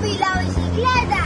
Papi, la bicicleta.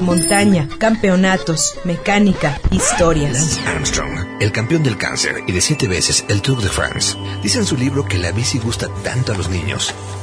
montaña, campeonatos, mecánica, historias. Lance Armstrong, el campeón del cáncer y de siete veces el Tour de France, dice en su libro que la bici gusta tanto a los niños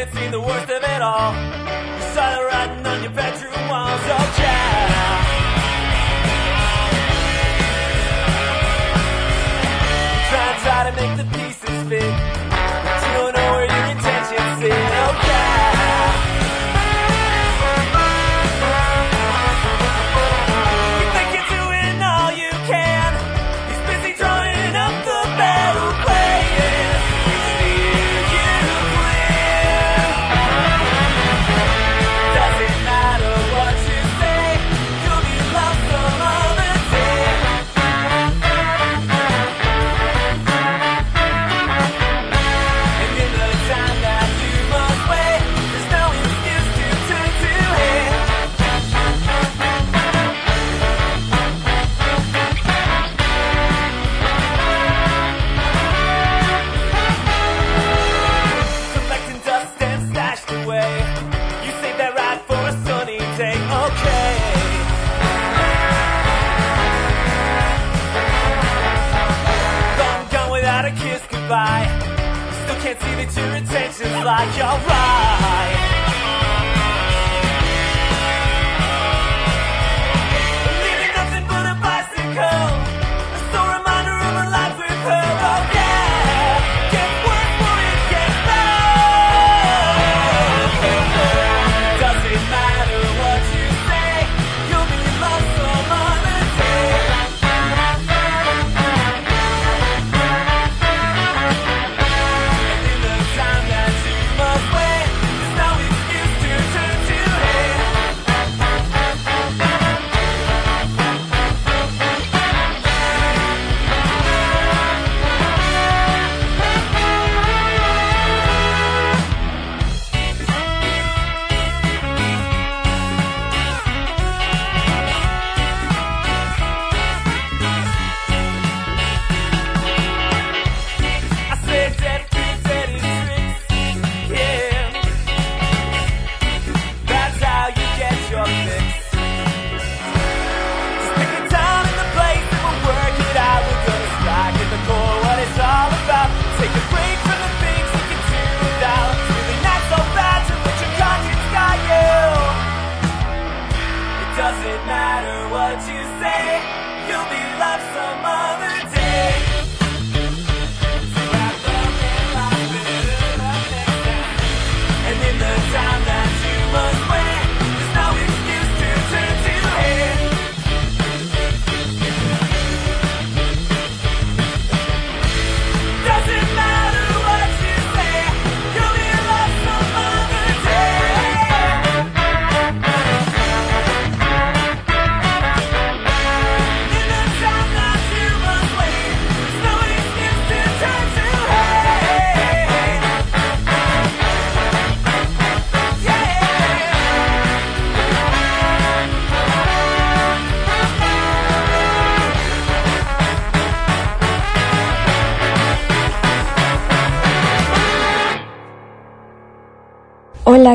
Haven't seen the worst of it all. You saw the writing on your bedroom walls, oh yeah. Try try to make the pieces fit.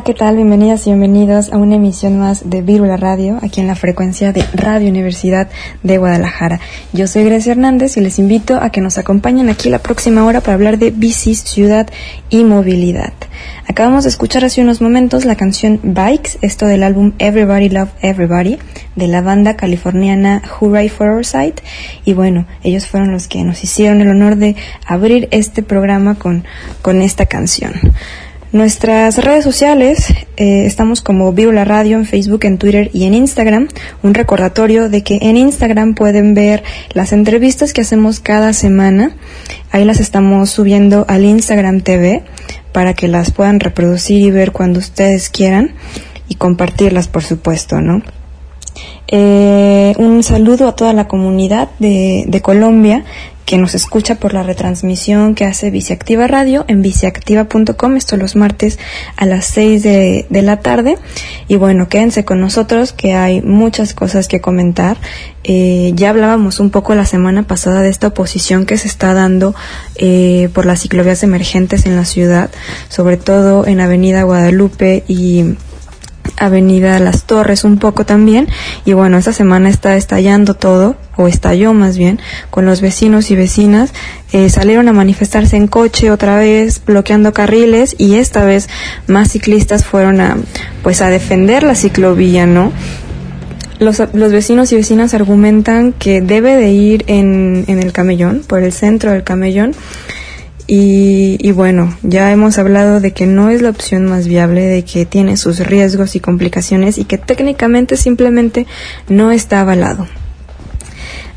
¿Qué tal? Bienvenidas y bienvenidos a una emisión más de Vírula Radio, aquí en la frecuencia de Radio Universidad de Guadalajara. Yo soy Grecia Hernández y les invito a que nos acompañen aquí la próxima hora para hablar de bicis, ciudad y movilidad. Acabamos de escuchar hace unos momentos la canción Bikes, esto del álbum Everybody Love Everybody, de la banda californiana Hooray for Our Side. Y bueno, ellos fueron los que nos hicieron el honor de abrir este programa con, con esta canción. Nuestras redes sociales, eh, estamos como Vírula Radio en Facebook, en Twitter y en Instagram. Un recordatorio de que en Instagram pueden ver las entrevistas que hacemos cada semana. Ahí las estamos subiendo al Instagram TV para que las puedan reproducir y ver cuando ustedes quieran y compartirlas, por supuesto, ¿no? Eh, un saludo a toda la comunidad de, de Colombia que nos escucha por la retransmisión que hace Viciactiva Radio en viciactiva.com, esto los martes a las 6 de, de, la tarde. Y bueno, quédense con nosotros que hay muchas cosas que comentar. Eh, ya hablábamos un poco la semana pasada de esta oposición que se está dando eh, por las ciclovías emergentes en la ciudad, sobre todo en Avenida Guadalupe y Avenida Las Torres un poco también. Y bueno esta semana está estallando todo o estalló más bien con los vecinos y vecinas. Eh, salieron a manifestarse en coche otra vez bloqueando carriles y esta vez más ciclistas fueron a pues a defender la ciclovía no los, los vecinos y vecinas argumentan que debe de ir en, en el camellón por el centro del camellón y, y, bueno, ya hemos hablado de que no es la opción más viable, de que tiene sus riesgos y complicaciones y que técnicamente simplemente no está avalado.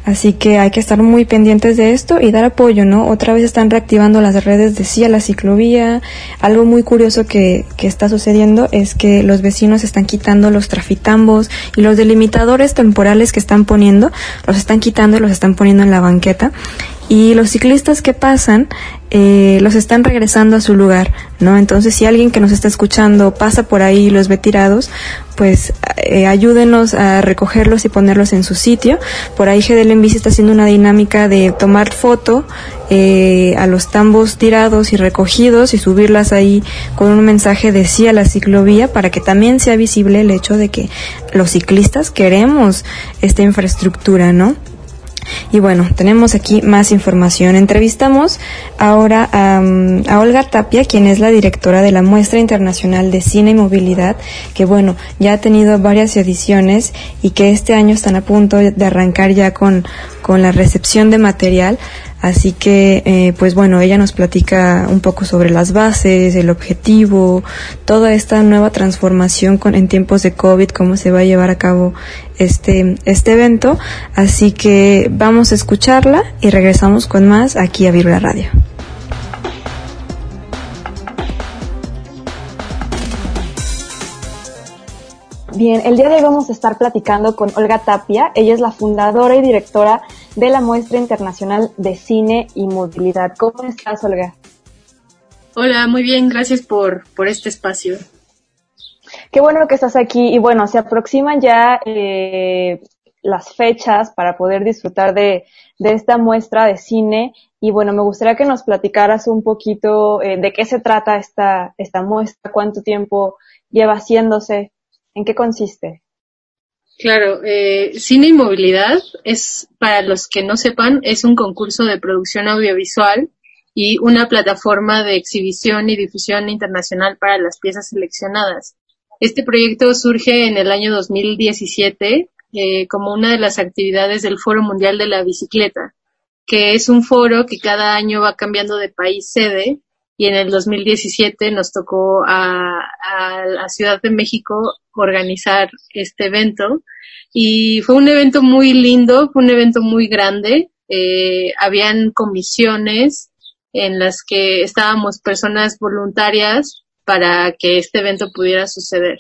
Así que hay que estar muy pendientes de esto y dar apoyo, ¿no? Otra vez están reactivando las redes de sí a la ciclovía. Algo muy curioso que, que está sucediendo es que los vecinos están quitando los trafitambos y los delimitadores temporales que están poniendo, los están quitando y los están poniendo en la banqueta y los ciclistas que pasan eh, los están regresando a su lugar, ¿no? Entonces, si alguien que nos está escuchando pasa por ahí y los ve tirados, pues eh, ayúdenos a recogerlos y ponerlos en su sitio. Por ahí GDL en Bici está haciendo una dinámica de tomar foto eh, a los tambos tirados y recogidos y subirlas ahí con un mensaje de sí a la ciclovía para que también sea visible el hecho de que los ciclistas queremos esta infraestructura, ¿no? Y bueno, tenemos aquí más información. Entrevistamos ahora a, a, Olga Tapia, quien es la directora de la Muestra Internacional de Cine y Movilidad, que bueno, ya ha tenido varias ediciones y que este año están a punto de arrancar ya con, con la recepción de material. Así que, eh, pues bueno, ella nos platica un poco sobre las bases, el objetivo, toda esta nueva transformación con, en tiempos de COVID, cómo se va a llevar a cabo este, este evento. Así que vamos a escucharla y regresamos con más aquí a Virula Radio. Bien, el día de hoy vamos a estar platicando con Olga Tapia. Ella es la fundadora y directora de la Muestra Internacional de Cine y Movilidad. ¿Cómo estás, Olga? Hola, muy bien, gracias por, por este espacio. Qué bueno que estás aquí y bueno, se aproximan ya eh, las fechas para poder disfrutar de, de, esta muestra de cine y bueno, me gustaría que nos platicaras un poquito eh, de qué se trata esta, esta muestra, cuánto tiempo lleva haciéndose, en qué consiste. Claro, eh, Cine y Movilidad es, para los que no sepan, es un concurso de producción audiovisual y una plataforma de exhibición y difusión internacional para las piezas seleccionadas. Este proyecto surge en el año 2017 eh, como una de las actividades del Foro Mundial de la Bicicleta, que es un foro que cada año va cambiando de país sede y en el 2017 nos tocó a, a, la Ciudad de México organizar este evento y fue un evento muy lindo, fue un evento muy grande, eh, habían comisiones en las que estábamos personas voluntarias para que este evento pudiera suceder.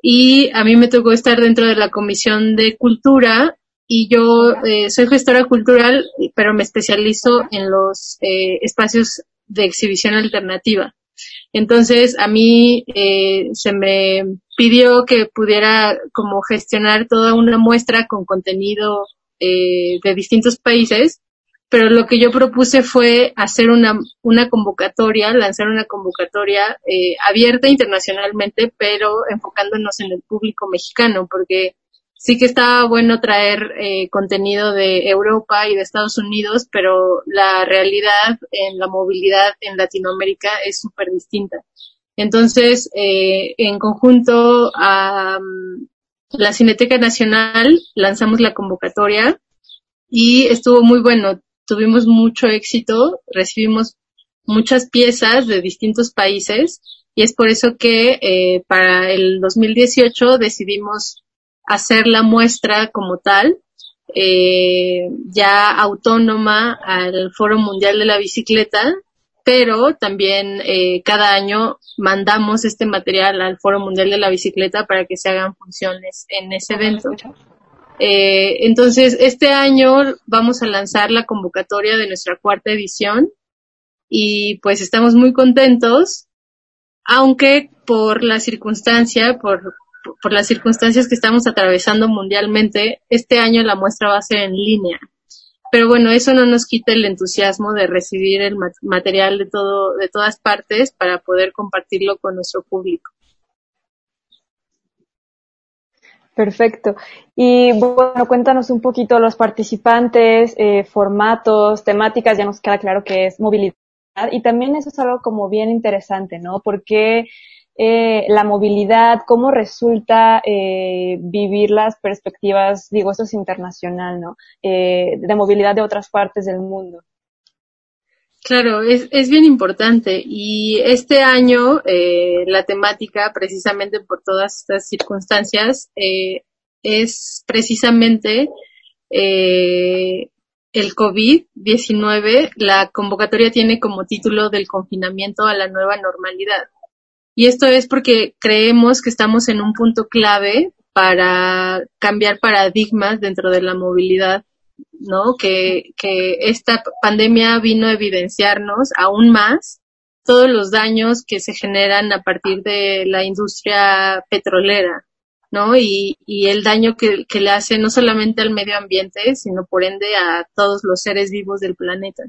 Y a mí me tocó estar dentro de la comisión de cultura y yo eh, soy gestora cultural, pero me especializo en los eh, espacios de exhibición alternativa. Entonces, a mí eh, se me pidió que pudiera como gestionar toda una muestra con contenido eh, de distintos países pero lo que yo propuse fue hacer una, una convocatoria, lanzar una convocatoria eh, abierta internacionalmente, pero enfocándonos en el público mexicano, porque sí que estaba bueno traer eh, contenido de Europa y de Estados Unidos, pero la realidad en la movilidad en Latinoamérica es súper distinta. Entonces, eh, en conjunto a um, la Cineteca Nacional lanzamos la convocatoria y estuvo muy bueno. Tuvimos mucho éxito, recibimos muchas piezas de distintos países y es por eso que eh, para el 2018 decidimos hacer la muestra como tal, eh, ya autónoma al Foro Mundial de la Bicicleta, pero también eh, cada año mandamos este material al Foro Mundial de la Bicicleta para que se hagan funciones en ese evento. Eh, entonces, este año vamos a lanzar la convocatoria de nuestra cuarta edición y pues estamos muy contentos, aunque por la circunstancia, por, por las circunstancias que estamos atravesando mundialmente, este año la muestra va a ser en línea. Pero bueno, eso no nos quita el entusiasmo de recibir el ma- material de todo, de todas partes para poder compartirlo con nuestro público. Perfecto. Y bueno, cuéntanos un poquito los participantes, eh, formatos, temáticas, ya nos queda claro que es movilidad. Y también eso es algo como bien interesante, ¿no? Porque eh, la movilidad, cómo resulta eh, vivir las perspectivas, digo, esto es internacional, ¿no? Eh, de movilidad de otras partes del mundo. Claro, es, es bien importante y este año la temática, precisamente por todas estas circunstancias, es precisamente el COVID-19. La convocatoria tiene como título del confinamiento a la nueva normalidad. Y esto es porque creemos que estamos en un punto clave para cambiar paradigmas dentro de la movilidad ¿no? Que, que esta pandemia vino a evidenciarnos aún más todos los daños que se generan a partir de la industria petrolera, ¿no? Y, y el daño que, que le hace no solamente al medio ambiente, sino por ende a todos los seres vivos del planeta.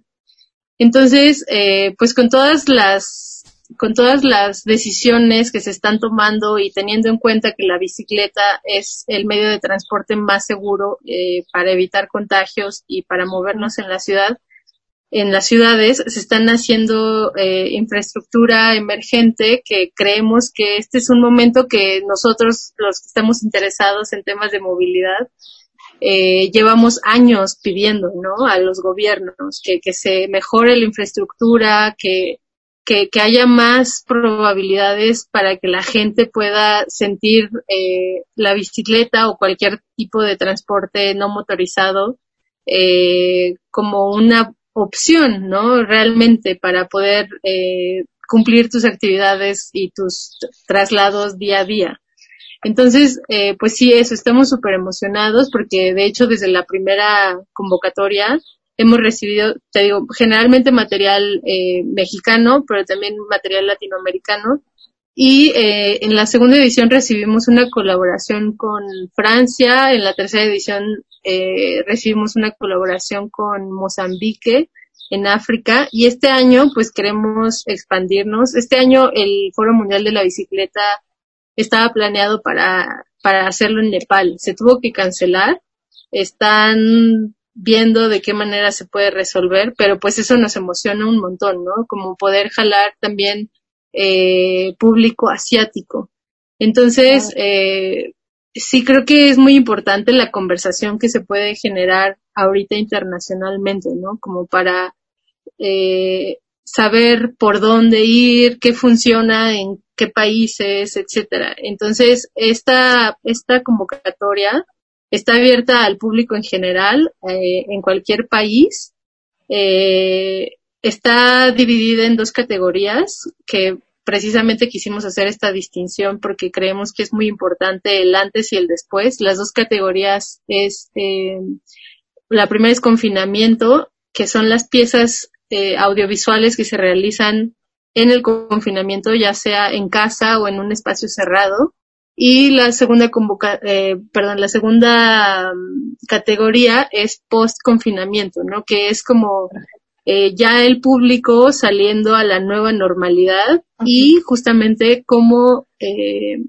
Entonces, eh, pues con todas las con todas las decisiones que se están tomando y teniendo en cuenta que la bicicleta es el medio de transporte más seguro eh, para evitar contagios y para movernos en la ciudad, en las ciudades se están haciendo eh, infraestructura emergente que creemos que este es un momento que nosotros los que estamos interesados en temas de movilidad eh, llevamos años pidiendo ¿no? a los gobiernos que, que se mejore la infraestructura, que que, que, haya más probabilidades para que la gente pueda sentir eh, la bicicleta o cualquier tipo de transporte no motorizado eh, como una opción, ¿no? Realmente para poder eh, cumplir tus actividades y tus traslados día a día. Entonces, eh, pues sí, eso, estamos súper emocionados porque de hecho desde la primera convocatoria hemos recibido, te digo, generalmente material eh, mexicano, pero también material latinoamericano. Y eh, en la segunda edición recibimos una colaboración con Francia, en la tercera edición eh, recibimos una colaboración con Mozambique en África y este año pues queremos expandirnos. Este año el Foro Mundial de la Bicicleta estaba planeado para, para hacerlo en Nepal. Se tuvo que cancelar. Están viendo de qué manera se puede resolver, pero pues eso nos emociona un montón, ¿no? Como poder jalar también eh, público asiático. Entonces, eh, sí creo que es muy importante la conversación que se puede generar ahorita internacionalmente, ¿no? Como para eh, saber por dónde ir, qué funciona en qué países, etcétera. Entonces, esta, esta convocatoria está abierta al público en general, eh, en cualquier país. Eh, está dividida en dos categorías que precisamente quisimos hacer esta distinción porque creemos que es muy importante el antes y el después. Las dos categorías es, eh, la primera es confinamiento, que son las piezas eh, audiovisuales que se realizan en el confinamiento, ya sea en casa o en un espacio cerrado Y la segunda convoca, eh, perdón, la segunda mm, categoría es post confinamiento, ¿no? Que es como eh, ya el público saliendo a la nueva normalidad y justamente cómo, eh,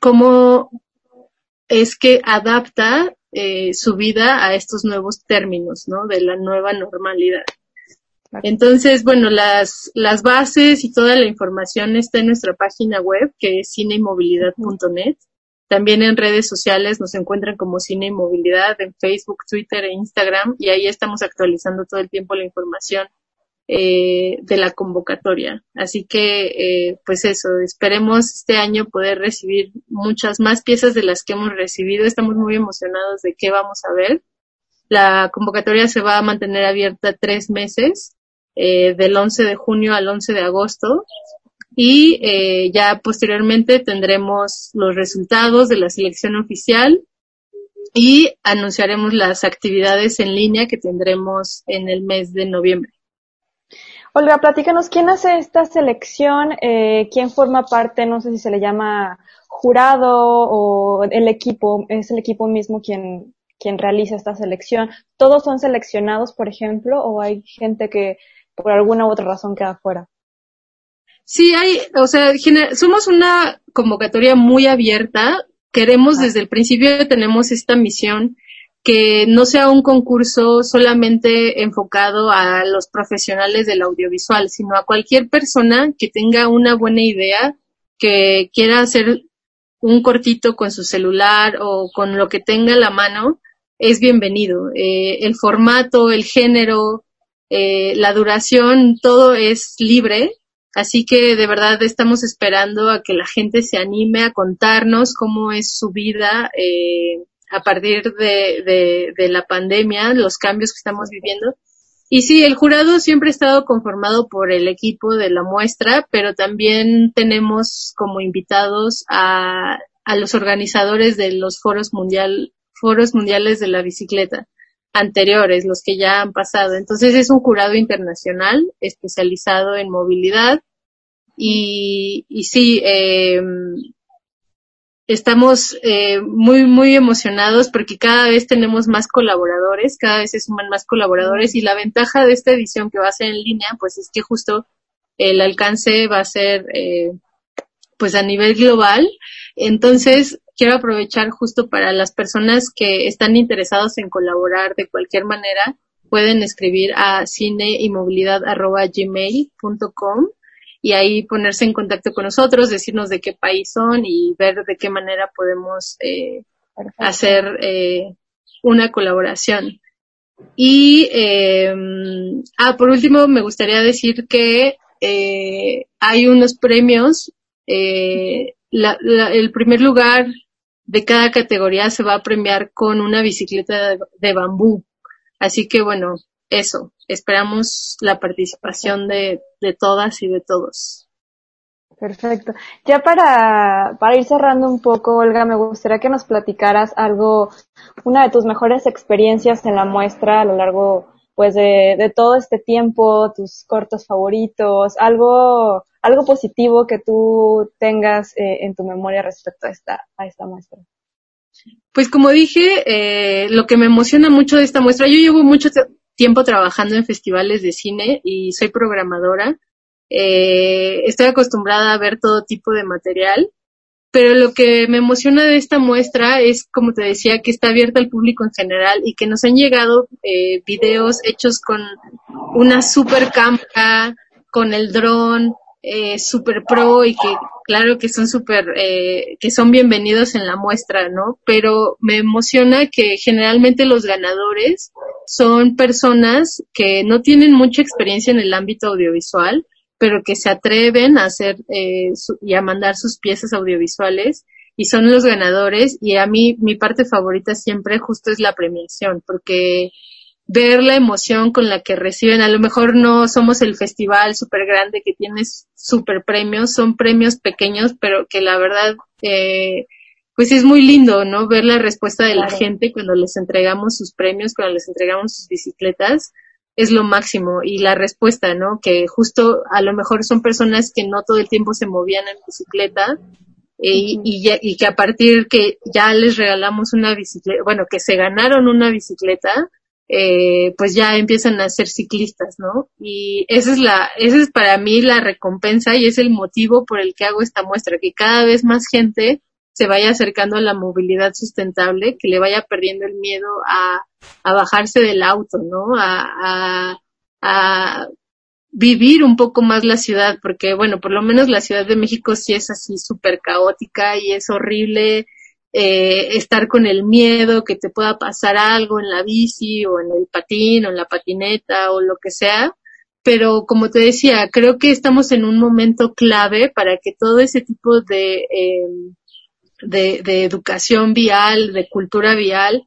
cómo es que adapta eh, su vida a estos nuevos términos, ¿no? De la nueva normalidad. Entonces, bueno, las, las bases y toda la información está en nuestra página web, que es cineymovilidad.net. También en redes sociales nos encuentran como Cine y Movilidad en Facebook, Twitter e Instagram y ahí estamos actualizando todo el tiempo la información eh, de la convocatoria. Así que, eh, pues eso, esperemos este año poder recibir muchas más piezas de las que hemos recibido. Estamos muy emocionados de qué vamos a ver. La convocatoria se va a mantener abierta tres meses, eh, del 11 de junio al 11 de agosto. Y eh, ya posteriormente tendremos los resultados de la selección oficial y anunciaremos las actividades en línea que tendremos en el mes de noviembre. Olga, platícanos, ¿quién hace esta selección? Eh, ¿Quién forma parte? No sé si se le llama jurado o el equipo, es el equipo mismo quien, quien realiza esta selección. ¿Todos son seleccionados, por ejemplo, o hay gente que por alguna u otra razón queda fuera? Sí, hay, o sea, somos una convocatoria muy abierta. Queremos desde el principio, tenemos esta misión que no sea un concurso solamente enfocado a los profesionales del audiovisual, sino a cualquier persona que tenga una buena idea, que quiera hacer un cortito con su celular o con lo que tenga a la mano, es bienvenido. Eh, el formato, el género, eh, la duración, todo es libre. Así que de verdad estamos esperando a que la gente se anime a contarnos cómo es su vida eh, a partir de, la pandemia, los cambios que estamos viviendo. Y sí, el jurado siempre ha estado conformado por el equipo de la muestra, pero también tenemos como invitados a, los organizadores de los foros foros mundiales de la bicicleta anteriores, los que ya han pasado. Entonces es un jurado internacional especializado en movilidad y, sí, eh, estamos eh, muy, muy emocionados porque cada vez tenemos más colaboradores, cada vez se suman más colaboradores y la ventaja de esta edición que va a ser en línea, pues es que justo el alcance va a ser eh, pues a nivel global. Entonces, quiero aprovechar justo para las personas que están interesados en colaborar de cualquier manera, pueden escribir a cineimovilidad.gmail.com y ahí ponerse en contacto con nosotros, decirnos de qué país son y ver de qué manera podemos eh, hacer eh, una colaboración. Y, eh, ah, por último, me gustaría decir que eh, hay unos premios. Eh, la, la, el primer lugar de cada categoría se va a premiar con una bicicleta de, bambú. Así que bueno, eso. Esperamos la participación de, de todas y de todos. Perfecto. Ya para, para ir cerrando un poco, Olga, me gustaría que nos platicaras algo, una de tus mejores experiencias en la muestra a lo largo pues de, de todo este tiempo, tus cortos favoritos, algo, algo positivo que tú tengas eh, en tu memoria respecto a esta, a esta muestra. Pues como dije, eh, lo que me emociona mucho de esta muestra, yo llevo mucho tiempo trabajando en festivales de cine y soy programadora. Eh, estoy acostumbrada a ver todo tipo de material, pero lo que me emociona de esta muestra es, como te decía, que está abierta al público en general y que nos han llegado eh, videos hechos con una super cámara, con el dron, eh, super pro y que claro que son super, eh, que son bienvenidos en la muestra, ¿no? Pero me emociona que generalmente los ganadores son personas que no tienen mucha experiencia en el ámbito audiovisual, pero que se atreven a hacer eh, su, y a mandar sus piezas audiovisuales y son los ganadores y a mí mi parte favorita siempre justo es la premiación porque ver la emoción con la que reciben, a lo mejor no somos el festival súper grande que tienes súper premios, son premios pequeños, pero que la verdad, eh, pues es muy lindo, ¿no? Ver la respuesta de claro. la gente cuando les entregamos sus premios, cuando les entregamos sus bicicletas, es lo máximo. Y la respuesta, ¿no? Que justo a lo mejor son personas que no todo el tiempo se movían en bicicleta y, y, ya- y que a partir que ya les regalamos una bicicleta, bueno, que se ganaron una bicicleta, eh, pues ya empiezan a ser ciclistas, ¿no? Y esa es la, esa es para mí la recompensa y es el motivo por el que hago esta muestra, que cada vez más gente se vaya acercando a la movilidad sustentable, que le vaya perdiendo el miedo a, a bajarse del auto, ¿no? A, a, a vivir un poco más la ciudad, porque bueno, por lo menos la Ciudad de México sí es así súper caótica y es horrible eh, estar con el miedo que te pueda pasar algo en la bici o en el patín o en la patineta o lo que sea. Pero como te decía, creo que estamos en un momento clave para que todo ese tipo de, eh, de, de educación vial, de cultura vial,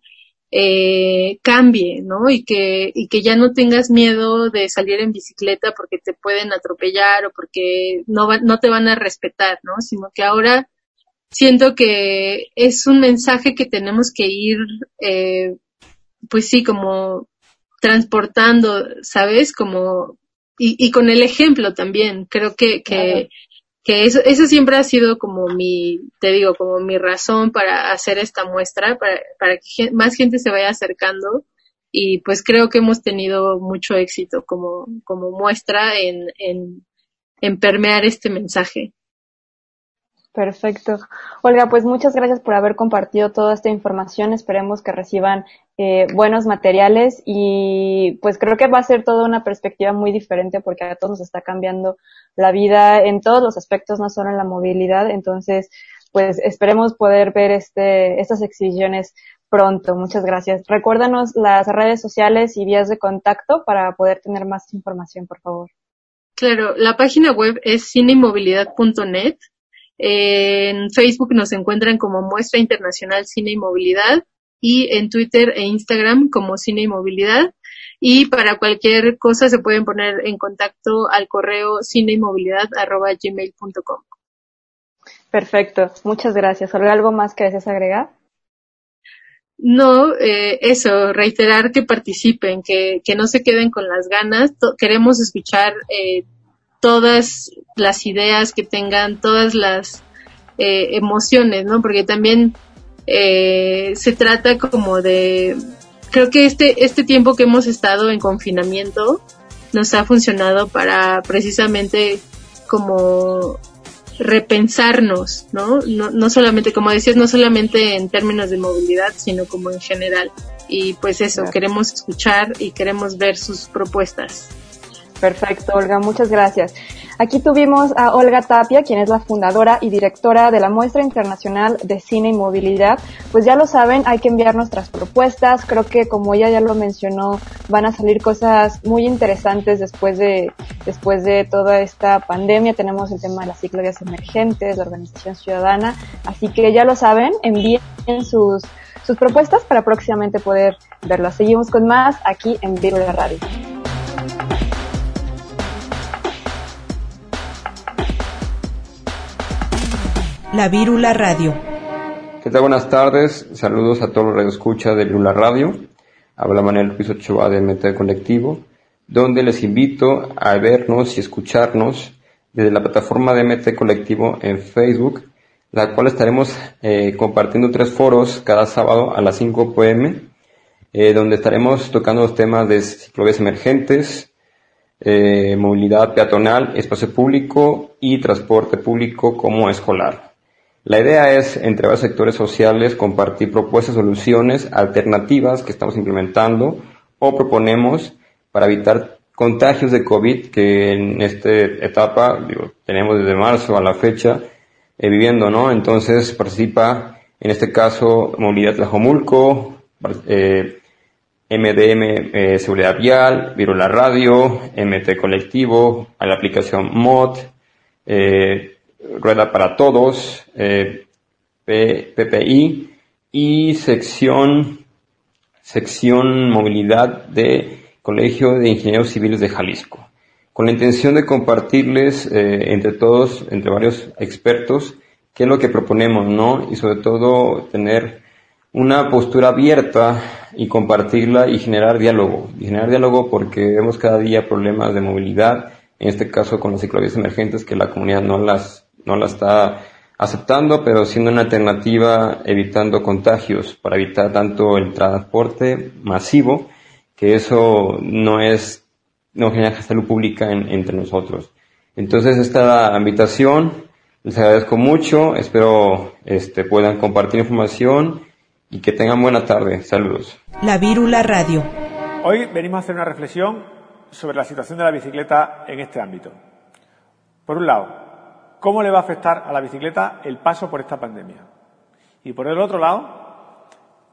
eh, cambie, ¿no? Y que, y que ya no tengas miedo de salir en bicicleta porque te pueden atropellar o porque no, va- no te van a respetar, ¿no? Sino que ahora siento que es un mensaje que tenemos que ir, eh, pues sí, como transportando, ¿sabes? Como, y, y con el ejemplo también. Creo que, que, que eso, eso siempre ha sido como mi, te digo, como mi razón para hacer esta muestra, para, para que más gente se vaya acercando. Y pues creo que hemos tenido mucho éxito como, como muestra en, en, en permear este mensaje. Perfecto. Olga, pues muchas gracias por haber compartido toda esta información. Esperemos que reciban eh, buenos materiales y pues creo que va a ser toda una perspectiva muy diferente porque a todos nos está cambiando la vida en todos los aspectos, no solo en la movilidad. Entonces, pues esperemos poder ver este, estas exhibiciones pronto. Muchas gracias. Recuérdanos las redes sociales y vías de contacto para poder tener más información, por favor. Claro, la página web es cinemovilidad.net. En Facebook nos encuentran como Muestra Internacional Cine y Movilidad y en Twitter e Instagram como Cine y Movilidad. Y para cualquier cosa se pueden poner en contacto al correo cineimovilidad.gmail.com. Perfecto. Muchas gracias. Olga, ¿algo más que desees agregar? No, eh, eso, reiterar que participen, que, que no se queden con las ganas. Queremos escuchar eh, todas las ideas que tengan, todas las eh, emociones, ¿no? Porque también eh, se trata como de, creo que este, este tiempo que hemos estado en confinamiento nos ha funcionado para precisamente como repensarnos, ¿no? ¿no? No solamente, como decías, no solamente en términos de movilidad, sino como en general. Y pues eso, Claro. queremos escuchar y queremos ver sus propuestas. Perfecto, Olga, muchas gracias. Aquí tuvimos a Olga Tapia, quien es la fundadora y directora de la Muestra Internacional de Cine y Movilidad. Pues ya lo saben, hay que enviar nuestras propuestas. Creo que como ella ya lo mencionó, van a salir cosas muy interesantes después de, después de toda esta pandemia. Tenemos el tema de las ciclovías emergentes, la organización ciudadana. Así que ya lo saben, envíen sus, sus propuestas para próximamente poder verlas. Seguimos con más aquí en Vivo la Radio. La Vírula Radio. ¿Qué tal? Buenas tardes. Saludos a todos los radioescuchas de Lula Radio. Habla Manuel Luis Ochoa de MT Colectivo, donde les invito a vernos y escucharnos desde la plataforma de MT Colectivo en Facebook, la cual estaremos eh, compartiendo tres foros cada sábado a las 5 pm, eh, donde estaremos tocando los temas de ciclovías emergentes, eh, movilidad peatonal, espacio público y transporte público como escolar. La idea es, entre varios sectores sociales, compartir propuestas, soluciones, alternativas que estamos implementando o proponemos para evitar contagios de COVID que en esta etapa digo, tenemos desde marzo a la fecha eh, viviendo, ¿no? Entonces participa, en este caso, Movilidad Tlajomulco, eh, MDM eh, Seguridad Vial, Virula Radio, MT Colectivo, la aplicación MOD, eh, Rueda para Todos, eh, PPI y sección, sección movilidad de Colegio de Ingenieros Civiles de Jalisco, con la intención de compartirles eh, entre todos, entre varios expertos, qué es lo que proponemos, ¿no? Y sobre todo tener una postura abierta y compartirla y generar diálogo. Y generar diálogo porque vemos cada día problemas de movilidad, en este caso con las ciclovías emergentes que la comunidad no las, no las está aceptando, pero siendo una alternativa evitando contagios, para evitar tanto el transporte masivo, que eso no es, no genera salud pública en- entre nosotros. Entonces esta invitación, les agradezco mucho, espero este, puedan compartir información y que tengan buena tarde. Saludos. La Vírula Radio. Hoy venimos a hacer una reflexión sobre la situación de la bicicleta en este ámbito. Por un lado, ¿cómo le va a afectar a la bicicleta el paso por esta pandemia? Y por el otro lado,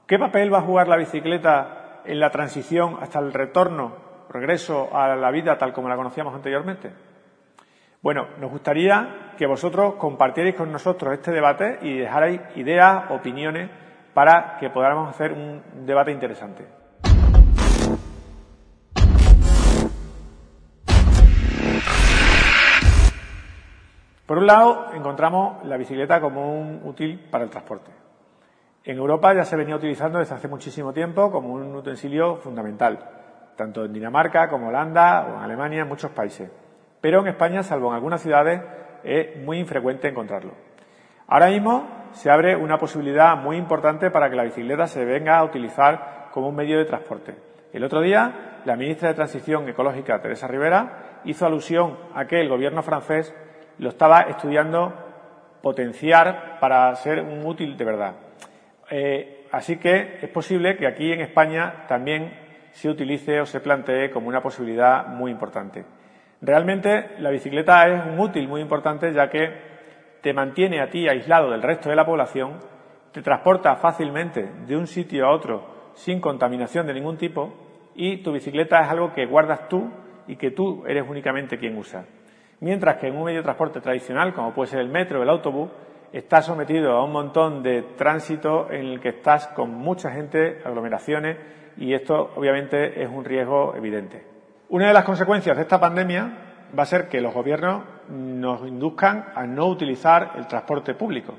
¿qué papel va a jugar la bicicleta en la transición hasta el retorno, regreso a la vida tal como la conocíamos anteriormente? Bueno, nos gustaría que vosotros compartierais con nosotros este debate y dejarais ideas, opiniones, para que podamos hacer un debate interesante. Por un lado, encontramos la bicicleta como un útil para el transporte. En Europa ya se venía utilizando desde hace muchísimo tiempo como un utensilio fundamental, tanto en Dinamarca como Holanda o en Alemania, en muchos países. Pero en España, salvo en algunas ciudades, es muy infrecuente encontrarlo. Ahora mismo se abre una posibilidad muy importante para que la bicicleta se venga a utilizar como un medio de transporte. El otro día, la ministra de Transición Ecológica, Teresa Rivera, hizo alusión a que el gobierno francés lo estaba estudiando potenciar para ser un útil de verdad. Eh, así que es posible que aquí en España también se utilice o se plantee como una posibilidad muy importante. Realmente la bicicleta es un útil muy importante ya que te mantiene a ti aislado del resto de la población, te transporta fácilmente de un sitio a otro sin contaminación de ningún tipo y tu bicicleta es algo que guardas tú y que tú eres únicamente quien usa. Mientras que en un medio de transporte tradicional, como puede ser el metro o el autobús, estás sometido a un montón de tránsito en el que estás con mucha gente, aglomeraciones, y esto obviamente es un riesgo evidente. Una de las consecuencias de esta pandemia va a ser que los gobiernos nos induzcan a no utilizar el transporte público.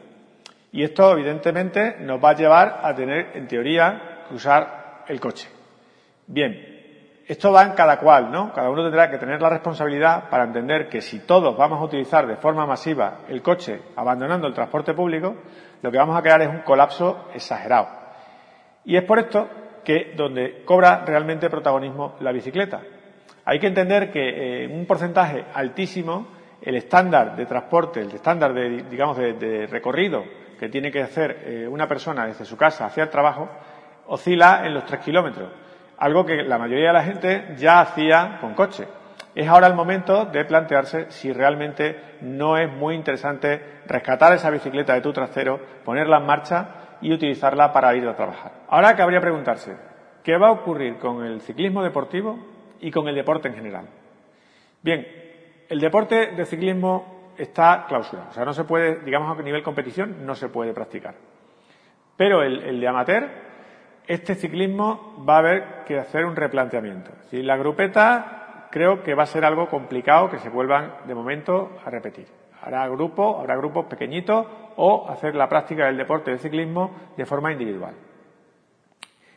Y esto, evidentemente, nos va a llevar a tener, en teoría, que usar el coche. Bien, esto va en cada cual, ¿no? Cada uno tendrá que tener la responsabilidad para entender que si todos vamos a utilizar de forma masiva el coche, abandonando el transporte público, lo que vamos a crear es un colapso exagerado. Y es por esto que donde cobra realmente protagonismo la bicicleta. Hay que entender que eh, en un porcentaje altísimo el estándar de transporte, el estándar de, digamos, de, de recorrido que tiene que hacer eh, una persona desde su casa hacia el trabajo oscila en los tres kilómetros, algo que la mayoría de la gente ya hacía con coche. Es ahora el momento de plantearse si realmente no es muy interesante rescatar esa bicicleta de tu trasero, ponerla en marcha y utilizarla para ir a trabajar. Ahora cabría preguntarse, ¿qué va a ocurrir con el ciclismo deportivo y con el deporte en general? Bien, el deporte de ciclismo está clausurado, o sea, no se puede, digamos a nivel competición, no se puede practicar. Pero el, el de amateur, este ciclismo va a haber que hacer un replanteamiento. Si la grupeta creo que va a ser algo complicado que se vuelvan de momento a repetir. Habrá grupos, habrá grupos pequeñitos o hacer la práctica del deporte del ciclismo de forma individual.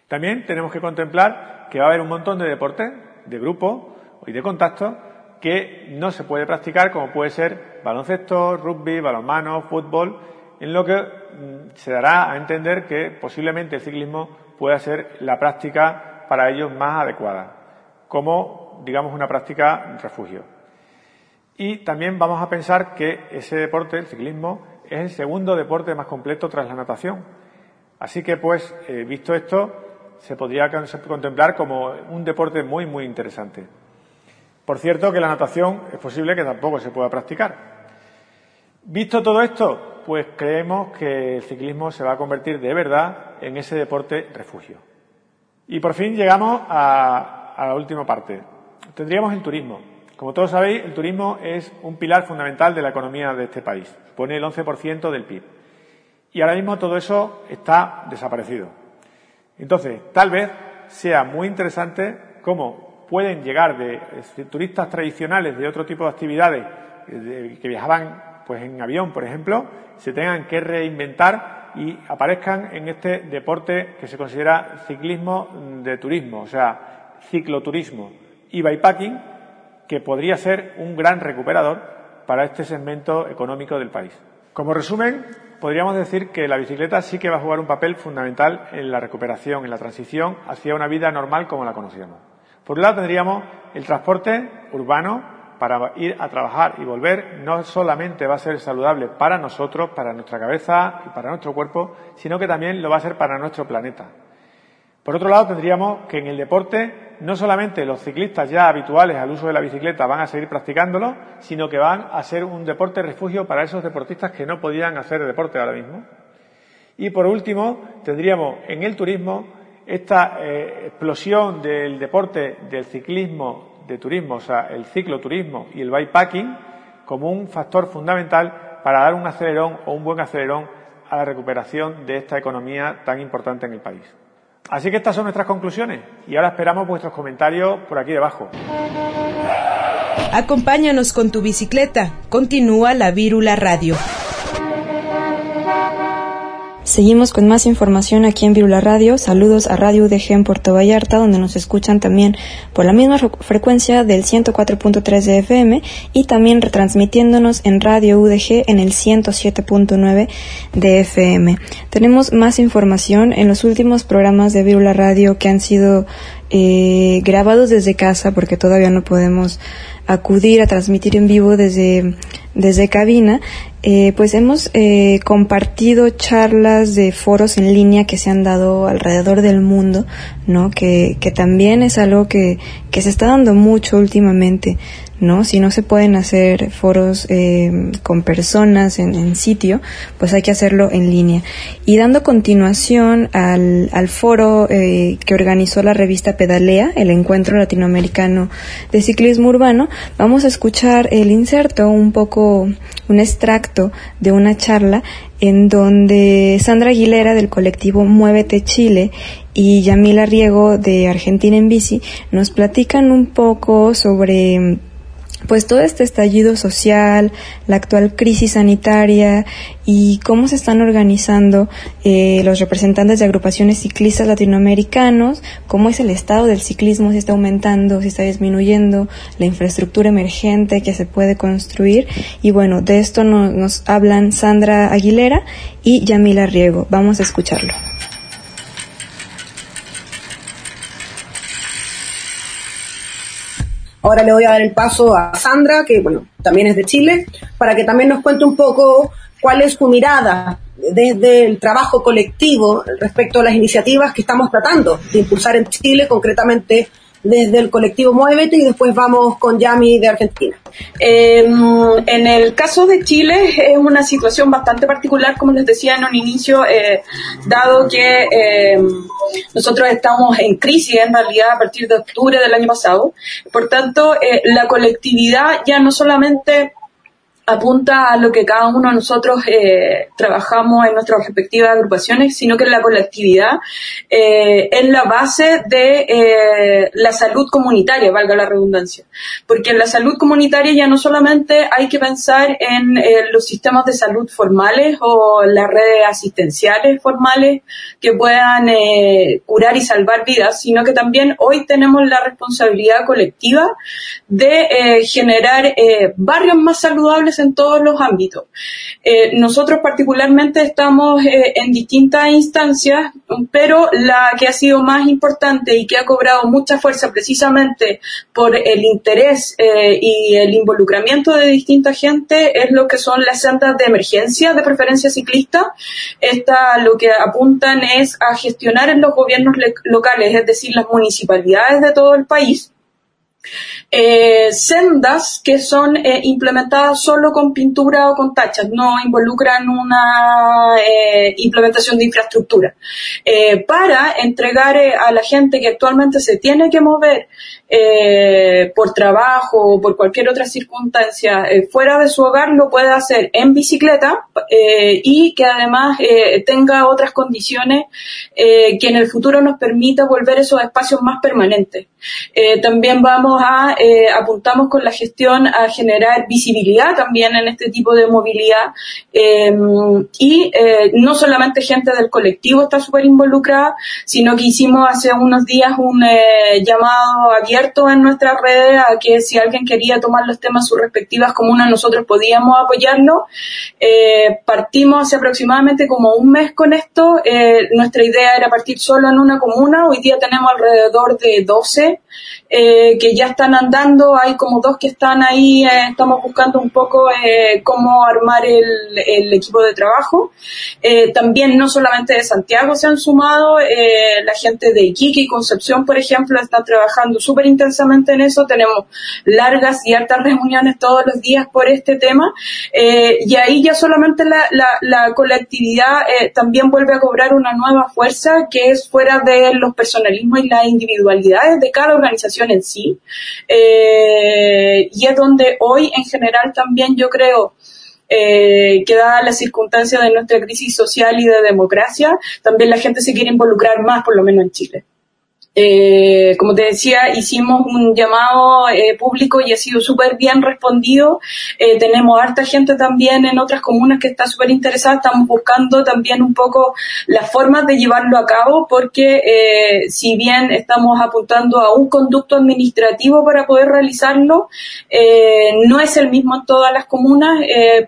También tenemos que contemplar que va a haber un montón de deportes, de grupos y de contactos que no se puede practicar, como puede ser baloncesto, rugby, balonmano, fútbol, en lo que mm, se dará a entender que posiblemente el ciclismo pueda ser la práctica para ellos más adecuada, como, digamos, una práctica refugio. Y también vamos a pensar que ese deporte, el ciclismo, es el segundo deporte más completo tras la natación. Así que, pues, eh, visto esto, se podría contemplar como un deporte muy, muy interesante. Por cierto, que la natación es posible que tampoco se pueda practicar. Visto todo esto, pues creemos que el ciclismo se va a convertir de verdad en ese deporte refugio. Y por fin llegamos a, la última parte. Tendríamos el turismo. Como todos sabéis, el turismo es un pilar fundamental de la economía de este país. Pone el 11% del PIB. Y ahora mismo todo eso está desaparecido. Entonces, tal vez sea muy interesante cómo pueden llegar de, de turistas tradicionales de otro tipo de actividades de, que viajaban pues en avión, por ejemplo, se tengan que reinventar y aparezcan en este deporte que se considera ciclismo de turismo, o sea, cicloturismo y bikepacking, que podría ser un gran recuperador para este segmento económico del país. Como resumen, podríamos decir que la bicicleta sí que va a jugar un papel fundamental en la recuperación, en la transición hacia una vida normal como la conocíamos. Por un lado tendríamos el transporte urbano para ir a trabajar y volver. No solamente va a ser saludable para nosotros, para nuestra cabeza y para nuestro cuerpo, sino que también lo va a ser para nuestro planeta. Por otro lado, tendríamos que en el deporte no solamente los ciclistas ya habituales al uso de la bicicleta van a seguir practicándolo, sino que van a ser un deporte refugio para esos deportistas que no podían hacer deporte ahora mismo. Y por último, tendríamos en el turismo esta eh, explosión del deporte del ciclismo de turismo, o sea, el cicloturismo y el bikepacking como un factor fundamental para dar un acelerón o un buen acelerón a la recuperación de esta economía tan importante en el país. Así que estas son nuestras conclusiones y ahora esperamos vuestros comentarios por aquí debajo. Acompáñanos con tu bicicleta. Continúa la Vírula Radio. Seguimos con más información aquí en Virula Radio. Saludos a Radio UDG en Puerto Vallarta, donde nos escuchan también por la misma frecuencia del 104.3 de FM y también retransmitiéndonos en Radio UDG en el 107.9 de FM. Tenemos más información en los últimos programas de Virula Radio que han sido eh, grabados desde casa porque todavía no podemos acudir a transmitir en vivo desde, desde cabina, eh, pues hemos eh, compartido charlas de foros en línea que se han dado alrededor del mundo, ¿no? Que, que también es algo que, que se está dando mucho últimamente, ¿no? Si no se pueden hacer foros eh, con personas en, sitio, pues hay que hacerlo en línea. Y dando continuación al, al foro eh, que organizó la revista Pedalea, el Encuentro Latinoamericano de Ciclismo Urbano, vamos a escuchar el inserto, un poco, un extracto de una charla en donde Sandra Aguilera del colectivo Muévete Chile y Yamila Riego de Argentina en Bici nos platican un poco sobre pues todo este estallido social, la actual crisis sanitaria y cómo se están organizando eh, los representantes de agrupaciones ciclistas latinoamericanos, cómo es el estado del ciclismo, si está aumentando, si está disminuyendo, la infraestructura emergente que se puede construir. Y bueno, de esto no, nos hablan Sandra Aguilera y Yamila Riego. Vamos a escucharlo. Ahora le voy a dar el paso a Sandra, que bueno, también es de Chile, para que también nos cuente un poco cuál es su mirada desde el trabajo colectivo respecto a las iniciativas que estamos tratando de impulsar en Chile, concretamente desde el colectivo Muévete y después vamos con Yami de Argentina. Eh, en el caso de Chile es una situación bastante particular, como les decía en un inicio, eh, dado que eh, nosotros estamos en crisis en realidad a partir de octubre del año pasado. Por tanto, la colectividad ya no solamente apunta a lo que cada uno de nosotros eh, trabajamos en nuestras respectivas agrupaciones, sino que la colectividad eh, es la base de eh, la salud comunitaria, valga la redundancia. Porque en la salud comunitaria ya no solamente hay que pensar en los sistemas de salud formales o las redes asistenciales formales que puedan curar y salvar vidas, sino que también hoy tenemos la responsabilidad colectiva de generar barrios más saludables en todos los ámbitos. Eh, nosotros particularmente estamos eh, en distintas instancias, pero la que ha sido más importante y que ha cobrado mucha fuerza precisamente por el interés eh, y el involucramiento de distinta gente es lo que son las sendas de emergencia de preferencia ciclista. Esta lo que apuntan es a gestionar en los gobiernos locales, es decir, las municipalidades de todo el país, eh, sendas que son eh, implementadas solo con pintura o con tachas, no involucran una eh, implementación de infraestructura, para entregar a la gente que actualmente se tiene que mover eh, por trabajo o por cualquier otra circunstancia eh, fuera de su hogar lo puede hacer en bicicleta eh, y que además tenga otras condiciones que en el futuro nos permita volver esos espacios más permanentes. También vamos a, apuntamos con la gestión a generar visibilidad también en este tipo de movilidad y no solamente gente del colectivo está súper involucrada, sino que hicimos hace unos días un llamado abierto en nuestras redes a que si alguien quería tomar los temas sus respectivas comunas, nosotros podíamos apoyarlo. Eh, partimos hace aproximadamente como un mes con esto. Eh, nuestra idea era partir solo en una comuna. Hoy día tenemos alrededor de 12 eh, que ya están andando. Hay como dos que están ahí. eh, estamos buscando un poco eh, cómo armar el, el equipo de trabajo. Eh, también no solamente de Santiago se han sumado, la gente de Iquique y Concepción, por ejemplo, está trabajando súper intensamente en eso. Tenemos largas y altas reuniones todos los días por este tema. Eh, y ahí ya solamente la, la, la colectividad eh, también vuelve a cobrar una nueva fuerza que es fuera de los personalismos y las individualidades de cada organización en sí. Eh, y es donde hoy en general también yo creo que dada la circunstancia de nuestra crisis social y de democracia, también la gente se quiere involucrar más, por lo menos en Chile. Eh, como te decía, hicimos un llamado eh, público y ha sido súper bien respondido. Eh, tenemos harta gente también en otras comunas que está súper interesada. Estamos buscando también un poco las formas de llevarlo a cabo porque eh, si bien estamos apuntando a un conducto administrativo para poder realizarlo, eh, no es el mismo en todas las comunas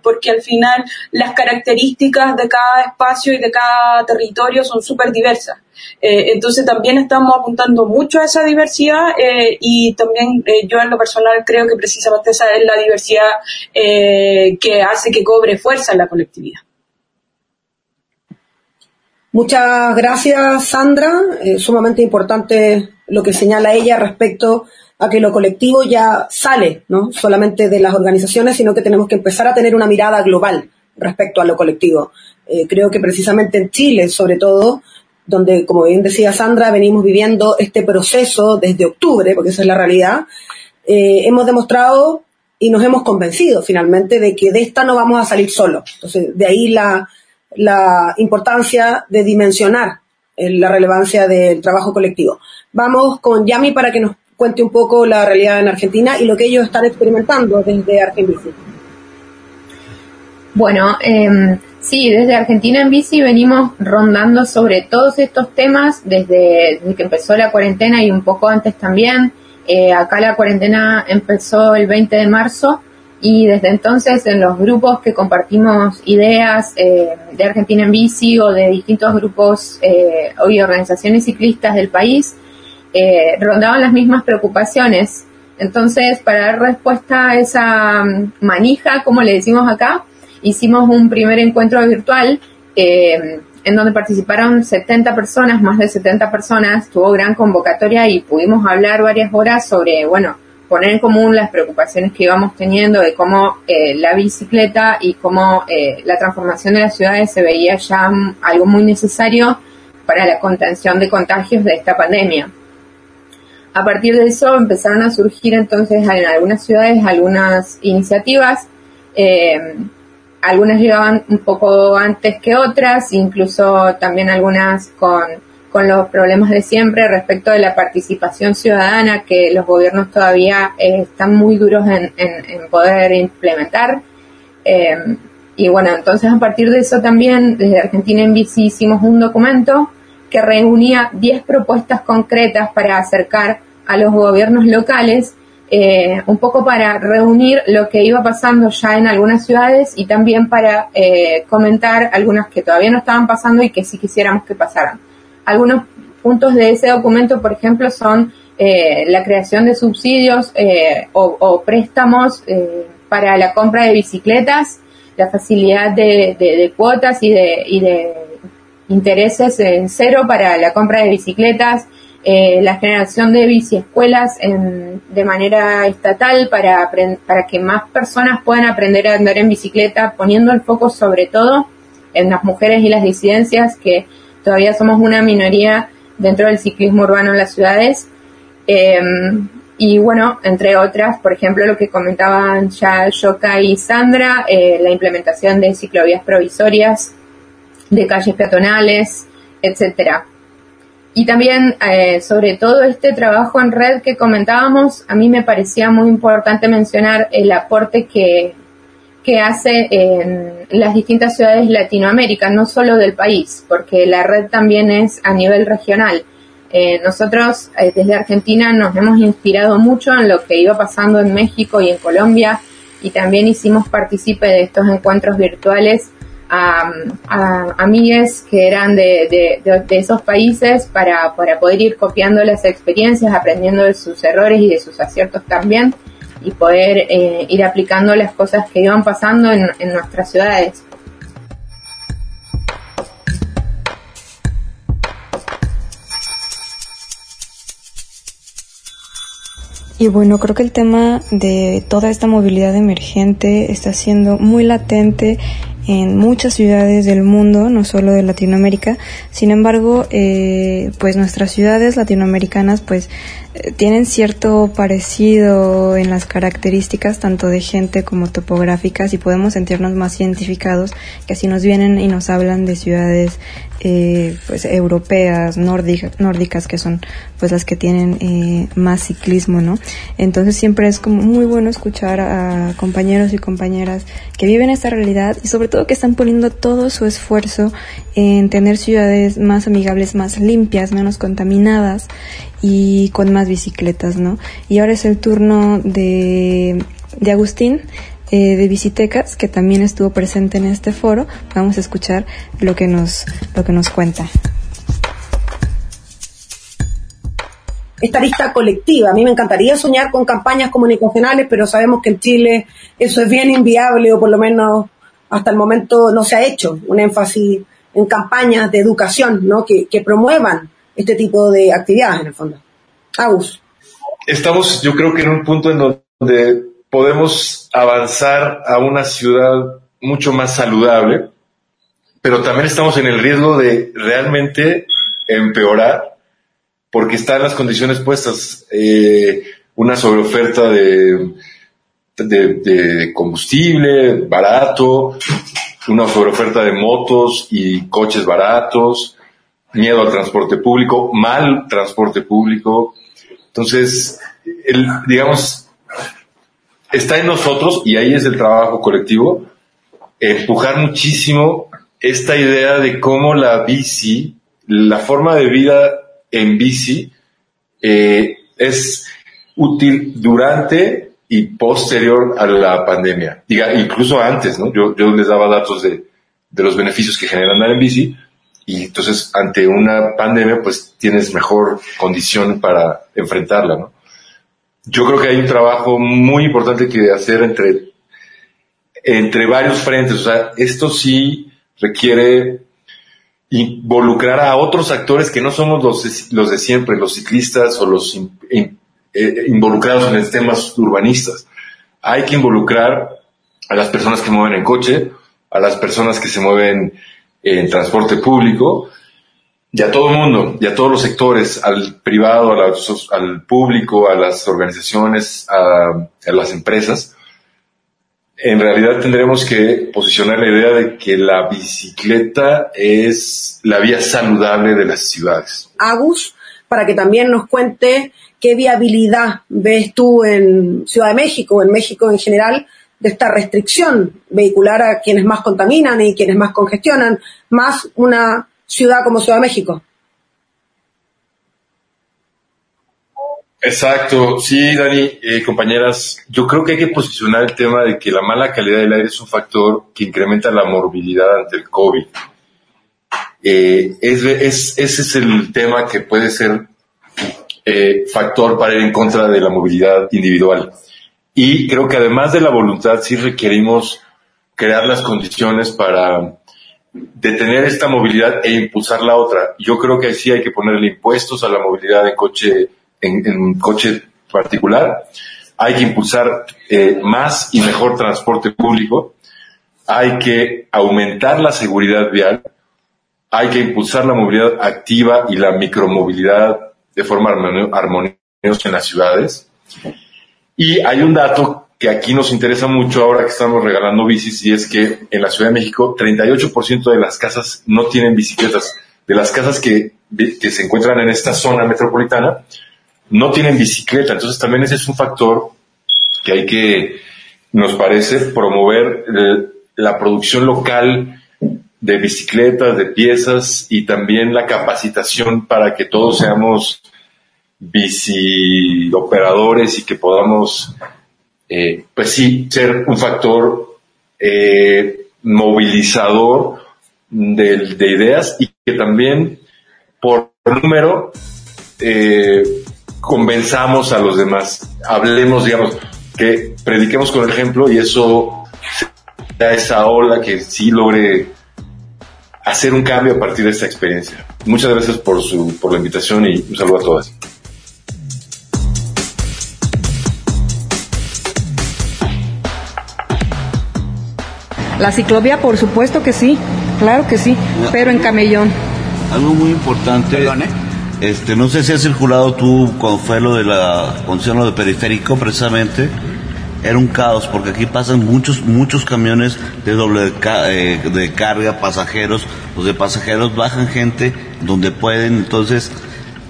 porque al final las características de cada espacio y de cada territorio son súper diversas. Eh, entonces también estamos apuntando mucho a esa diversidad eh, y también eh, yo en lo personal creo que precisamente esa es la diversidad que hace que cobre fuerza en la colectividad. Muchas gracias, Sandra. Sumamente importante lo que señala ella respecto a que lo colectivo ya sale, no solamente de las organizaciones, sino que tenemos que empezar a tener una mirada global respecto a lo colectivo. Creo que precisamente en Chile, sobre todo, donde, como bien decía Sandra, venimos viviendo este proceso desde octubre, porque esa es la realidad, eh, hemos demostrado y nos hemos convencido finalmente de que de esta no vamos a salir solos. Entonces, de ahí la, la importancia de dimensionar eh, la relevancia del trabajo colectivo. Vamos con Yami para que nos cuente un poco la realidad en Argentina y lo que ellos están experimentando desde Argentina. Bueno, eh, sí, desde Argentina en bici venimos rondando sobre todos estos temas desde, que empezó la cuarentena y un poco antes también. Eh, acá la cuarentena empezó el 20 de marzo y desde entonces en los grupos que compartimos ideas eh, de Argentina en bici o de distintos grupos eh, y organizaciones ciclistas del país, rondaban las mismas preocupaciones. Entonces, para dar respuesta a esa mm, manija, como le decimos acá, hicimos un primer encuentro virtual eh, en donde participaron 70 personas, más de 70 personas, tuvo gran convocatoria y pudimos hablar varias horas sobre, bueno, poner en común las preocupaciones que íbamos teniendo de cómo eh, la bicicleta y cómo eh, la transformación de las ciudades se veía ya algo muy necesario para la contención de contagios de esta pandemia. A partir de eso empezaron a surgir entonces en algunas ciudades algunas iniciativas eh, algunas llegaban un poco antes que otras, incluso también algunas con, con los problemas de siempre respecto de la participación ciudadana que los gobiernos todavía eh, están muy duros en, en, poder implementar. Eh, y bueno, entonces a partir de eso también desde Argentina en Bici hicimos un documento que reunía 10 propuestas concretas para acercar a los gobiernos locales eh, un poco para reunir lo que iba pasando ya en algunas ciudades y también para eh, comentar algunas que todavía no estaban pasando y que sí quisiéramos que pasaran. Algunos puntos de ese documento, por ejemplo, son eh, la creación de subsidios eh, o, préstamos eh, para la compra de bicicletas, la facilidad de, de, de cuotas y de, y de intereses en cero para la compra de bicicletas, eh, la generación de biciescuelas en, de manera estatal para, para que más personas puedan aprender a andar en bicicleta, poniendo el foco sobre todo en las mujeres y las disidencias, que todavía somos una minoría dentro del ciclismo urbano en las ciudades. Eh, y bueno, entre otras, por ejemplo, lo que comentaban ya Yoka y Sandra, eh, la implementación de ciclovías provisorias, de calles peatonales, etcétera. Y también eh, sobre todo este trabajo en red que comentábamos, a mí me parecía muy importante mencionar el aporte que, que hace en las distintas ciudades de Latinoamérica, no solo del país, porque la red también es a nivel regional. Eh, nosotros eh, desde Argentina nos hemos inspirado mucho en lo que iba pasando en México y en Colombia y también hicimos partícipe de estos encuentros virtuales a, a amigues que eran de, de- esos países para, para poder ir copiando las experiencias, aprendiendo de sus errores y de sus aciertos también y poder eh, ir aplicando las cosas que iban pasando en nuestras ciudades. Y bueno, creo que el tema de toda esta movilidad emergente está siendo muy latente en muchas ciudades del mundo, no solo de Latinoamérica. Sin embargo, eh, pues nuestras ciudades latinoamericanas pues tienen cierto parecido en las características tanto de gente como topográficas y podemos sentirnos más identificados que así nos vienen y nos hablan de ciudades eh, pues europeas, nórdicas, nórdicas que son pues las que tienen eh, más ciclismo, ¿no? Entonces siempre es como muy bueno escuchar a compañeros y compañeras que viven esta realidad y sobre todo que están poniendo todo su esfuerzo en tener ciudades más amigables, más limpias, menos contaminadas y con más bicicletas, ¿no? Y ahora es el turno de, de Agustín eh, de Visitecas, que también estuvo presente en este foro. Vamos a escuchar lo que nos, lo que nos cuenta. esta lista colectiva. A mí me encantaría soñar con campañas comunicacionales, pero sabemos que en Chile eso es bien inviable o por lo menos hasta el momento no se ha hecho un énfasis en campañas de educación ¿no? que, que promuevan este tipo de actividades en el fondo. Agus. Estamos, yo creo que en un punto en donde podemos avanzar a una ciudad mucho más saludable, pero también estamos en el riesgo de realmente empeorar porque están las condiciones puestas, eh, una sobreoferta de, de, de combustible barato, una sobreoferta de motos y coches baratos, miedo al transporte público, mal transporte público. Entonces, el, digamos, está en nosotros, y ahí es el trabajo colectivo, empujar muchísimo esta idea de cómo la bici, la forma de vida en bici, eh, es útil durante y posterior a la pandemia. Diga, incluso antes, ¿no? Yo, yo les daba datos de, de los beneficios que genera andar en bici y entonces ante una pandemia pues tienes mejor condición para enfrentarla, ¿no? Yo creo que hay un trabajo muy importante que hacer entre, entre varios frentes. O sea, esto sí requiere involucrar a otros actores que no somos los los de siempre, los ciclistas o los in- in- eh, involucrados en los temas urbanistas. Hay que involucrar a las personas que mueven en coche, a las personas que se mueven en transporte público, y a todo el mundo, y a todos los sectores, al privado, al público, a las organizaciones, a, a las empresas. En realidad tendremos que posicionar la idea de que la bicicleta es la vía saludable de las ciudades. Agus, para que también nos cuente qué viabilidad ves tú en Ciudad de México, en México en general, de esta restricción vehicular a quienes más contaminan y quienes más congestionan, más una ciudad como Ciudad de México. Exacto, sí, Dani, eh, compañeras, yo creo que hay que posicionar el tema de que la mala calidad del aire es un factor que incrementa la morbilidad ante el COVID. Eh, es, es- ese es el tema que puede ser eh, factor para ir en contra de la movilidad individual. Y creo que además de la voluntad, sí requerimos crear las condiciones para detener esta movilidad e impulsar la otra. Yo creo que sí hay que ponerle impuestos a la movilidad en coche, en, coche particular. Hay que impulsar eh, más y mejor transporte público. Hay que aumentar la seguridad vial. Hay que impulsar la movilidad activa y la micromovilidad de forma armonio- armoniosa en las ciudades. Y hay un dato que aquí nos interesa mucho ahora que estamos regalando bicis y es que en la Ciudad de México 38% de las casas no tienen bicicletas. De las casas que, se encuentran en esta zona metropolitana no tienen bicicleta. Entonces también ese es un factor que hay que, nos parece, promover eh, la producción local de bicicletas, de piezas y también la capacitación para que todos seamos bici operadores y que podamos, eh, pues sí, ser un factor eh, movilizador de, de ideas y que también por número eh, convenzamos a los demás, hablemos, digamos, que prediquemos con el ejemplo y eso da esa ola que sí logre hacer un cambio a partir de esta experiencia. Muchas gracias por su por la invitación y un saludo a todas. La ciclovía, por supuesto que sí, claro que sí, pero en camellón. Algo muy importante. Este, no sé si has circulado tú cuando fue lo de la concesión lo de periférico precisamente. Era un caos porque aquí pasan muchos muchos camiones de doble ca- eh, de carga, pasajeros. Los de pasajeros bajan gente donde pueden. Entonces,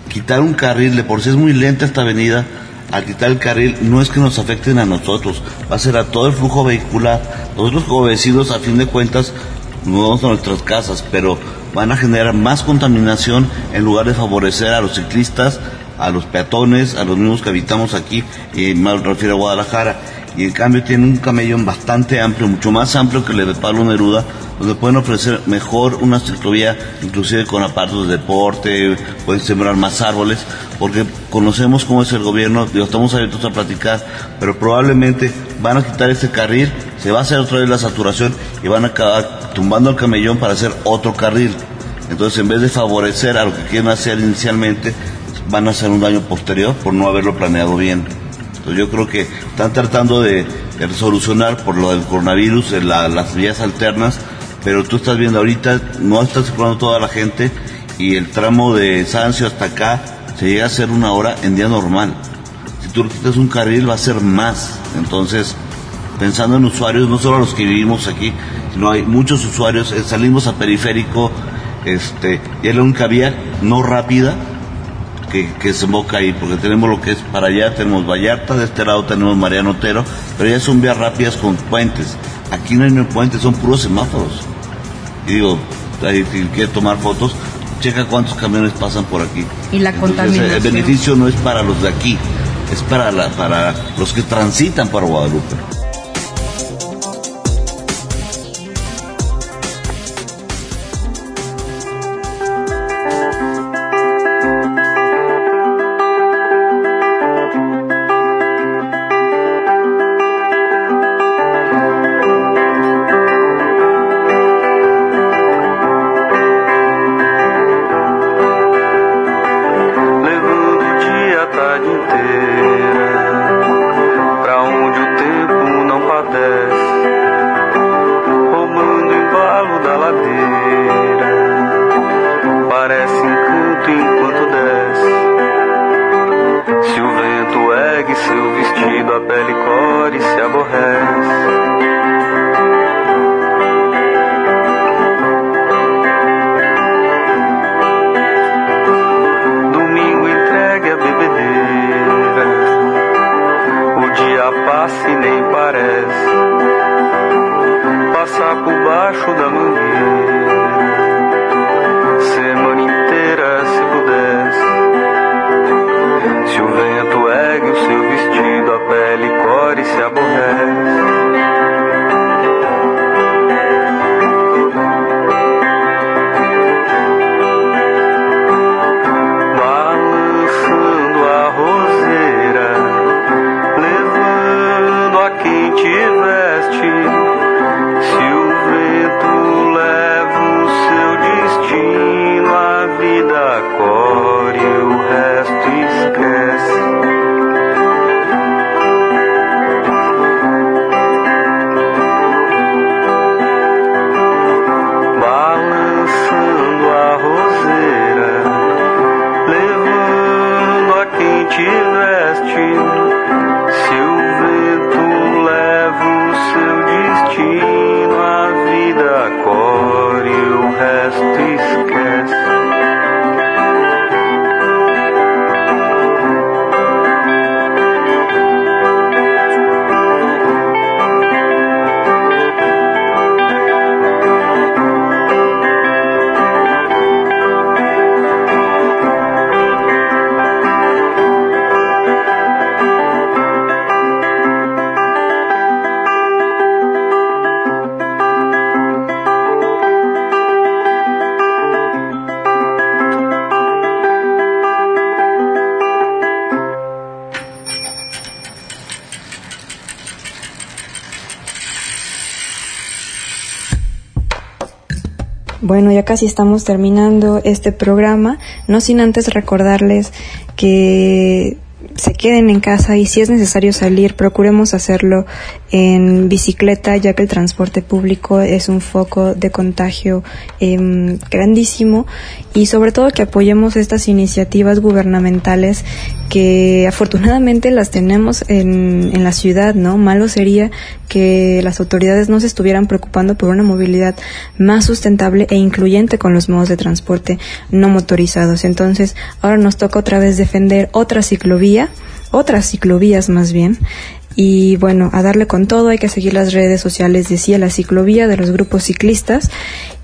quitar un carril, de por sí es muy lenta esta avenida. Al quitar el carril no es que nos afecten a nosotros, va a ser a todo el flujo vehicular. Nosotros como vecinos, a fin de cuentas, nos vamos a nuestras casas, pero van a generar más contaminación en lugar de favorecer a los ciclistas, a los peatones, a los mismos que habitamos aquí, y me refiero a Guadalajara. Y en cambio tiene un camellón bastante amplio, mucho más amplio que el de Pablo Neruda, donde pueden ofrecer mejor una ciclovía, inclusive con apartos de deporte, pueden sembrar más árboles, porque conocemos cómo es el gobierno, digo, estamos abiertos a platicar, pero probablemente van a quitar este carril, se va a hacer otra vez la saturación y van a acabar tumbando el camellón para hacer otro carril. Entonces, en vez de favorecer a lo que quieren hacer inicialmente, van a hacer un daño posterior por no haberlo planeado bien. Entonces, yo creo que están tratando de, de solucionar por lo del coronavirus la- las vías alternas, pero tú estás viendo ahorita, no está circulando toda la gente y el tramo de Sancio hasta acá se llega a hacer una hora en día normal. Si tú quitas un carril va a ser más. Entonces, pensando en usuarios, no solo los que vivimos aquí, sino hay muchos usuarios, eh, salimos a periférico, este, y es la única vía no rápida que, que se emboca ahí, porque tenemos lo que es para allá, tenemos Vallarta, de este lado tenemos Mariano Otero, pero ya son vías rápidas con puentes. Aquí no hay ni puentes, son puros semáforos. Y digo, ahí, si quiere tomar fotos, checa cuántos camiones pasan por aquí. Y la Entonces, contaminación. el beneficio no es para los de aquí, es para, la, para los que transitan por Guadalupe. bélico Bueno, ya casi estamos terminando este programa, no sin antes recordarles que se queden en casa y si es necesario salir, procuremos hacerlo en bicicleta, ya que el transporte público es un foco de contagio eh, grandísimo y sobre todo que apoyemos estas iniciativas gubernamentales que afortunadamente las tenemos en, en la ciudad, ¿no? Malo sería que las autoridades no se estuvieran preocupando por una movilidad más sustentable e incluyente con los modos de transporte no motorizados. Entonces, ahora nos toca otra vez defender otra ciclovía, otras ciclovías más bien, y bueno, a darle con todo, hay que seguir las redes sociales de sí a la ciclovía de los grupos ciclistas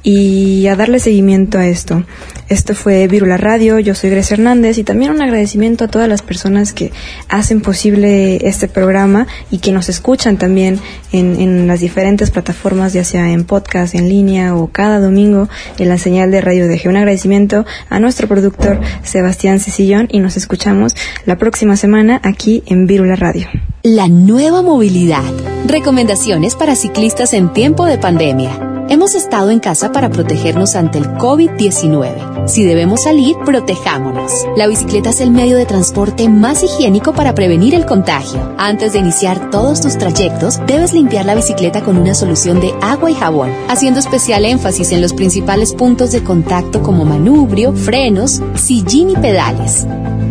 y a darle seguimiento a esto. Esto fue Virula Radio, yo soy Grecia Hernández y también un agradecimiento a todas las personas que hacen posible este programa y que nos escuchan también en, en las diferentes plataformas, ya sea en podcast, en línea o cada domingo en la señal de Radio DG. Un agradecimiento a nuestro productor Sebastián Cecillón y nos escuchamos la próxima semana aquí en Virula Radio. La nueva movilidad. Recomendaciones para ciclistas en tiempo de pandemia. Hemos estado en casa para protegernos ante el COVID-19. Si debemos salir, protejámonos. La bicicleta es el medio de transporte más higiénico para prevenir el contagio. Antes de iniciar todos tus trayectos, debes limpiar la bicicleta con una solución de agua y jabón, haciendo especial énfasis en los principales puntos de contacto como manubrio, frenos, sillín y pedales.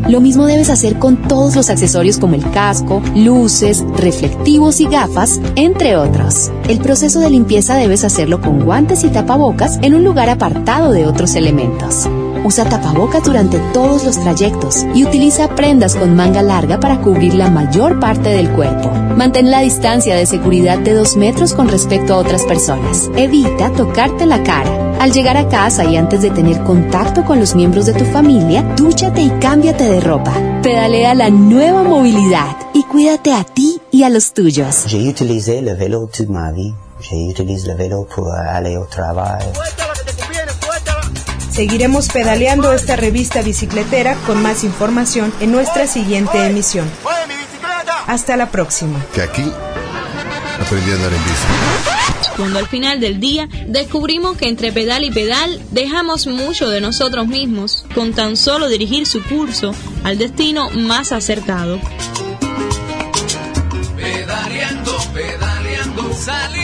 Lo mismo debes hacer con todos los accesorios como el casco, luces, reflectivos y gafas, entre otros. El proceso de limpieza debes hacerlo con guantes y tapabocas en un lugar apartado de otros elementos. Usa tapabocas durante todos los trayectos y utiliza prendas con manga larga para cubrir la mayor parte del cuerpo. Mantén la distancia de seguridad de dos metros con respecto a otras personas. Evita tocarte la cara. Al llegar a casa y antes de tener contacto con los miembros de tu familia, dúchate y cámbiate de ropa. Pedalea la nueva movilidad y cuídate a ti y a los tuyos. Seguiremos pedaleando esta revista bicicletera con más información en nuestra siguiente emisión. Hasta la próxima. Que aquí aprendí a andar en bici. Cuando al final del día descubrimos que entre pedal y pedal dejamos mucho de nosotros mismos con tan solo dirigir su curso al destino más acertado. Pedaleando, pedaleando, sale